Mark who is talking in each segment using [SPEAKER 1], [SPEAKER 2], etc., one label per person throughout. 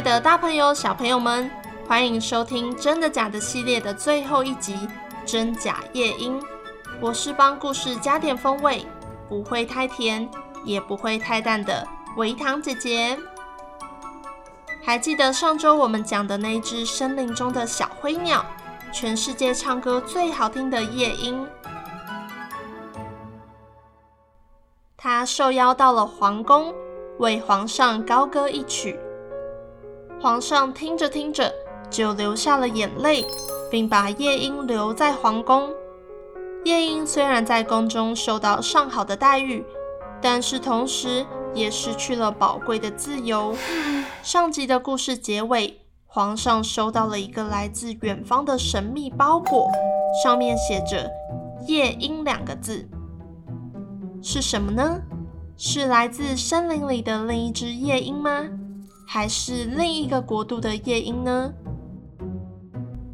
[SPEAKER 1] 的大朋友、小朋友们，欢迎收听《真的假的》系列的最后一集《真假夜莺》。我是帮故事加点风味，不会太甜，也不会太淡的维糖姐姐。还记得上周我们讲的那只森林中的小灰鸟，全世界唱歌最好听的夜莺。它受邀到了皇宫，为皇上高歌一曲。皇上听着听着，就流下了眼泪，并把夜莺留在皇宫。夜莺虽然在宫中受到上好的待遇，但是同时也失去了宝贵的自由。上集的故事结尾，皇上收到了一个来自远方的神秘包裹，上面写着“夜莺”两个字，是什么呢？是来自森林里的另一只夜莺吗？还是另一个国度的夜莺呢？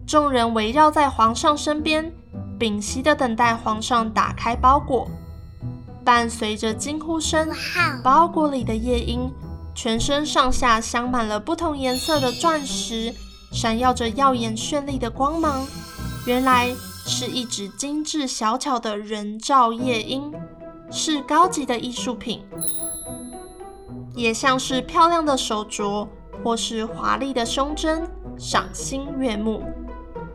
[SPEAKER 1] 众人围绕在皇上身边，屏息地等待皇上打开包裹。伴随着惊呼声，包裹里的夜莺全身上下镶满了不同颜色的钻石，闪耀着耀眼绚丽的光芒。原来是一只精致小巧的人造夜莺，是高级的艺术品。也像是漂亮的手镯，或是华丽的胸针，赏心悦目。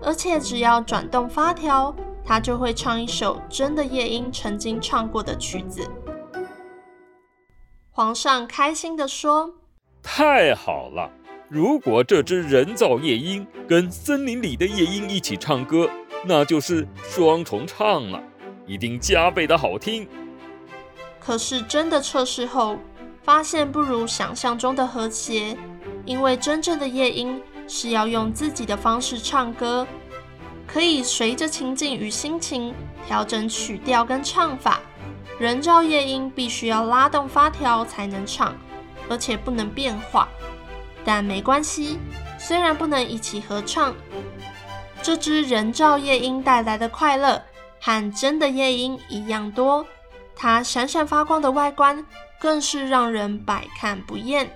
[SPEAKER 1] 而且只要转动发条，它就会唱一首真的夜莺曾经唱过的曲子。皇上开心地说：“
[SPEAKER 2] 太好了！如果这只人造夜莺跟森林里的夜莺一起唱歌，那就是双重唱了，一定加倍的好听。”
[SPEAKER 1] 可是真的测试后，发现不如想象中的和谐，因为真正的夜莺是要用自己的方式唱歌，可以随着情境与心情调整曲调跟唱法。人造夜莺必须要拉动发条才能唱，而且不能变化。但没关系，虽然不能一起合唱，这只人造夜莺带来的快乐和真的夜莺一样多。它闪闪发光的外观。更是让人百看不厌。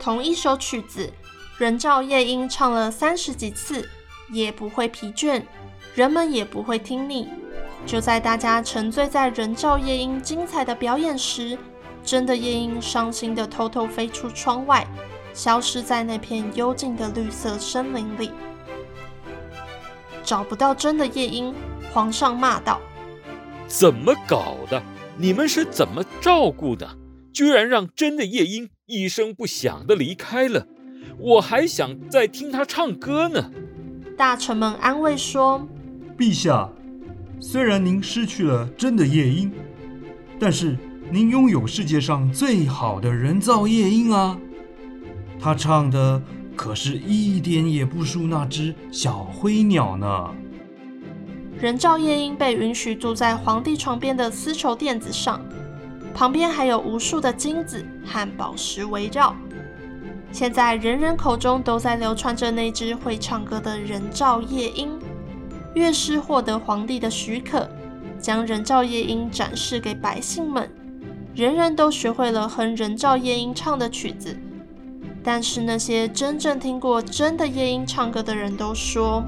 [SPEAKER 1] 同一首曲子，人造夜莺唱了三十几次，也不会疲倦，人们也不会听腻。就在大家沉醉在人造夜莺精彩的表演时，真的夜莺伤心地偷偷飞出窗外，消失在那片幽静的绿色森林里。找不到真的夜莺，皇上骂道：“
[SPEAKER 2] 怎么搞的？”你们是怎么照顾的？居然让真的夜莺一声不响地离开了，我还想再听他唱歌呢。
[SPEAKER 1] 大臣们安慰说：“
[SPEAKER 3] 陛下，虽然您失去了真的夜莺，但是您拥有世界上最好的人造夜莺啊！他唱的可是一点也不输那只小灰鸟呢。”
[SPEAKER 1] 人造夜莺被允许住在皇帝床边的丝绸垫子上，旁边还有无数的金子和宝石围绕。现在人人口中都在流传着那只会唱歌的人造夜莺。乐师获得皇帝的许可，将人造夜莺展示给百姓们，人人都学会了哼人造夜莺唱的曲子。但是那些真正听过真的夜莺唱歌的人都说，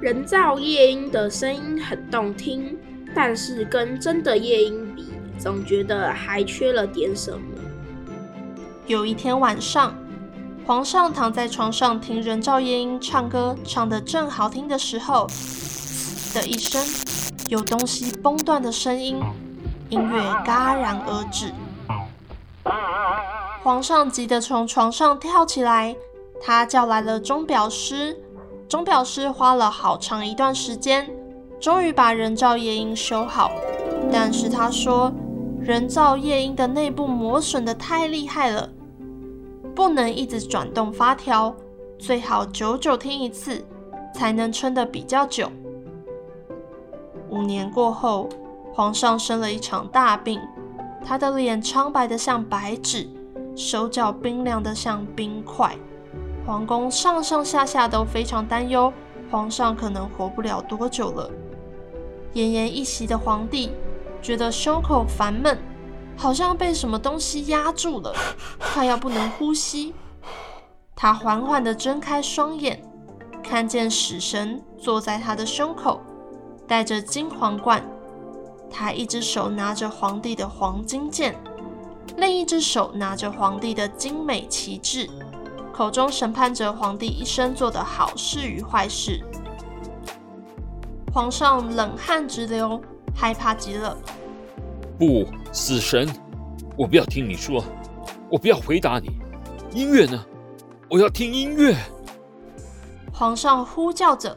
[SPEAKER 4] 人造夜莺的声音很动听，但是跟真的夜莺比，总觉得还缺了点什么。
[SPEAKER 1] 有一天晚上，皇上躺在床上听人造夜莺唱歌，唱得正好听的时候，的一声，有东西崩断的声音，音乐戛然而止。皇上急得从床上跳起来，他叫来了钟表师。钟表师花了好长一段时间，终于把人造夜莺修好。但是他说，人造夜莺的内部磨损的太厉害了，不能一直转动发条，最好久久听一次，才能撑得比较久。五年过后，皇上生了一场大病，他的脸苍白的像白纸，手脚冰凉的像冰块。皇宫上上下下都非常担忧，皇上可能活不了多久了。奄奄一息的皇帝觉得胸口烦闷，好像被什么东西压住了，快要不能呼吸。他缓缓地睁开双眼，看见死神坐在他的胸口。戴着金皇冠，他一只手拿着皇帝的黄金剑，另一只手拿着皇帝的精美旗帜，口中审判着皇帝一生做的好事与坏事。皇上冷汗直流，害怕极了。
[SPEAKER 2] 不，死神，我不要听你说，我不要回答你。音乐呢？我要听音乐。
[SPEAKER 1] 皇上呼叫着。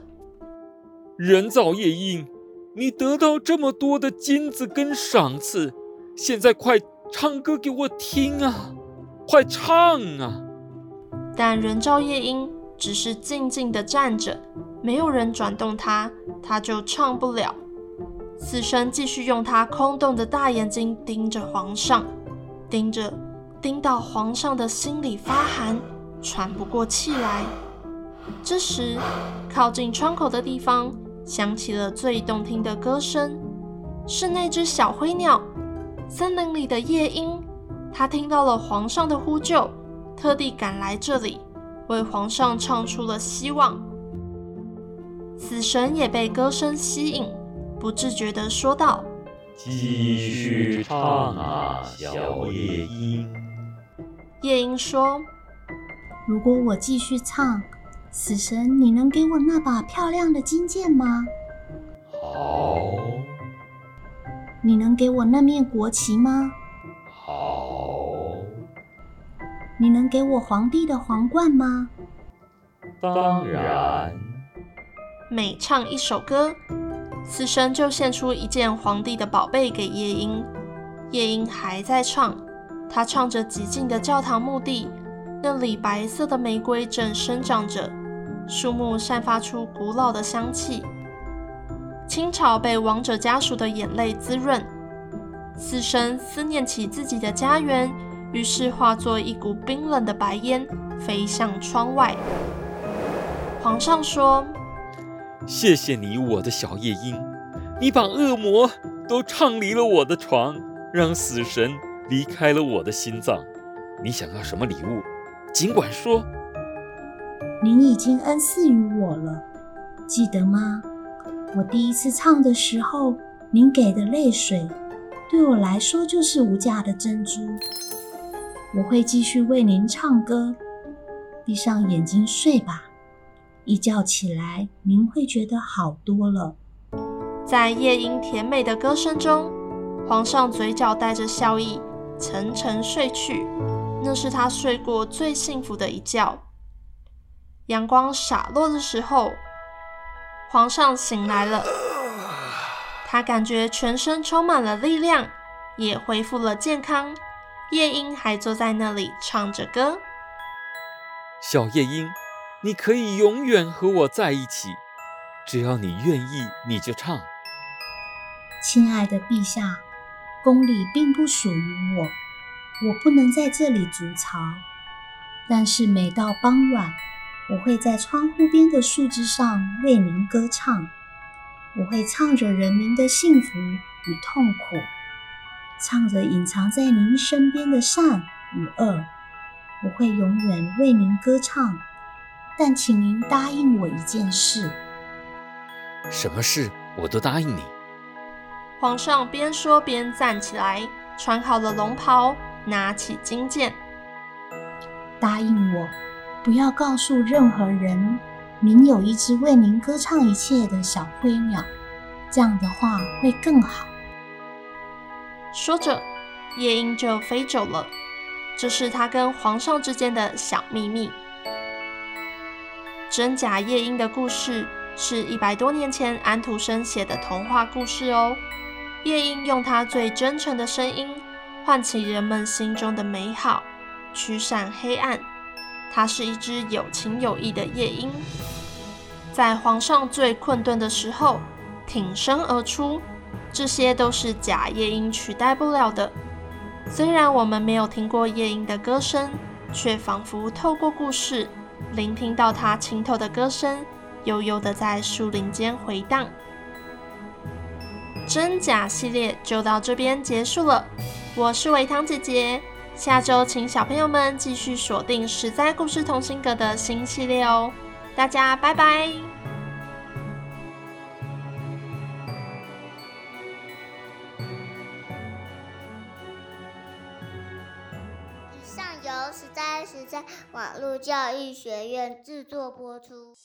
[SPEAKER 2] 人造夜莺，你得到这么多的金子跟赏赐，现在快唱歌给我听啊！快唱啊！
[SPEAKER 1] 但人造夜莺只是静静地站着，没有人转动它，它就唱不了。死神继续用他空洞的大眼睛盯着皇上，盯着，盯到皇上的心里发寒，喘不过气来。这时，靠近窗口的地方响起了最动听的歌声，是那只小灰鸟，森林里的夜莺。它听到了皇上的呼救，特地赶来这里，为皇上唱出了希望。死神也被歌声吸引，不自觉地说道：“
[SPEAKER 5] 继续唱啊，小夜莺。”
[SPEAKER 1] 夜莺说：“
[SPEAKER 6] 如果我继续唱。”死神，你能给我那把漂亮的金剑吗？
[SPEAKER 5] 好。
[SPEAKER 6] 你能给我那面国旗
[SPEAKER 5] 吗？
[SPEAKER 6] 你能给我皇帝的皇冠吗？
[SPEAKER 5] 当然。
[SPEAKER 1] 每唱一首歌，死神就献出一件皇帝的宝贝给夜莺。夜莺还在唱，他唱着寂静的教堂墓地，那里白色的玫瑰正生长着。树木散发出古老的香气，青草被亡者家属的眼泪滋润。死神思念起自己的家园，于是化作一股冰冷的白烟，飞向窗外。皇上说：“
[SPEAKER 2] 谢谢你，我的小夜莺，你把恶魔都唱离了我的床，让死神离开了我的心脏。你想要什么礼物？尽管说。”
[SPEAKER 6] 您已经恩赐于我了，记得吗？我第一次唱的时候，您给的泪水，对我来说就是无价的珍珠。我会继续为您唱歌，闭上眼睛睡吧，一觉起来，您会觉得好多了。
[SPEAKER 1] 在夜莺甜美的歌声中，皇上嘴角带着笑意，沉沉睡去。那是他睡过最幸福的一觉。阳光洒落的时候，皇上醒来了。他感觉全身充满了力量，也恢复了健康。夜莺还坐在那里唱着歌。
[SPEAKER 2] 小夜莺，你可以永远和我在一起，只要你愿意，你就唱。
[SPEAKER 6] 亲爱的陛下，宫里并不属于我，我不能在这里筑巢。但是每到傍晚，我会在窗户边的树枝上为您歌唱，我会唱着人民的幸福与痛苦，唱着隐藏在您身边的善与恶。我会永远为您歌唱，但请您答应我一件事。
[SPEAKER 2] 什么事？我都答应你。
[SPEAKER 1] 皇上边说边站起来，穿好了龙袍，拿起金剑，
[SPEAKER 6] 答应我。不要告诉任何人，您有一只为您歌唱一切的小灰鸟，这样的话会更好。
[SPEAKER 1] 说着，夜莺就飞走了。这是他跟皇上之间的小秘密。真假夜莺的故事是一百多年前安徒生写的童话故事哦。夜莺用它最真诚的声音，唤起人们心中的美好，驱散黑暗。它是一只有情有义的夜莺，在皇上最困顿的时候挺身而出。这些都是假夜莺取代不了的。虽然我们没有听过夜莺的歌声，却仿佛透过故事，聆听到它清透的歌声，悠悠的在树林间回荡。真假系列就到这边结束了。我是维糖姐姐，下周请小朋友们继续锁定实在故事同心阁的新系列哦。大家拜拜。
[SPEAKER 7] 网络教育学院制作播出。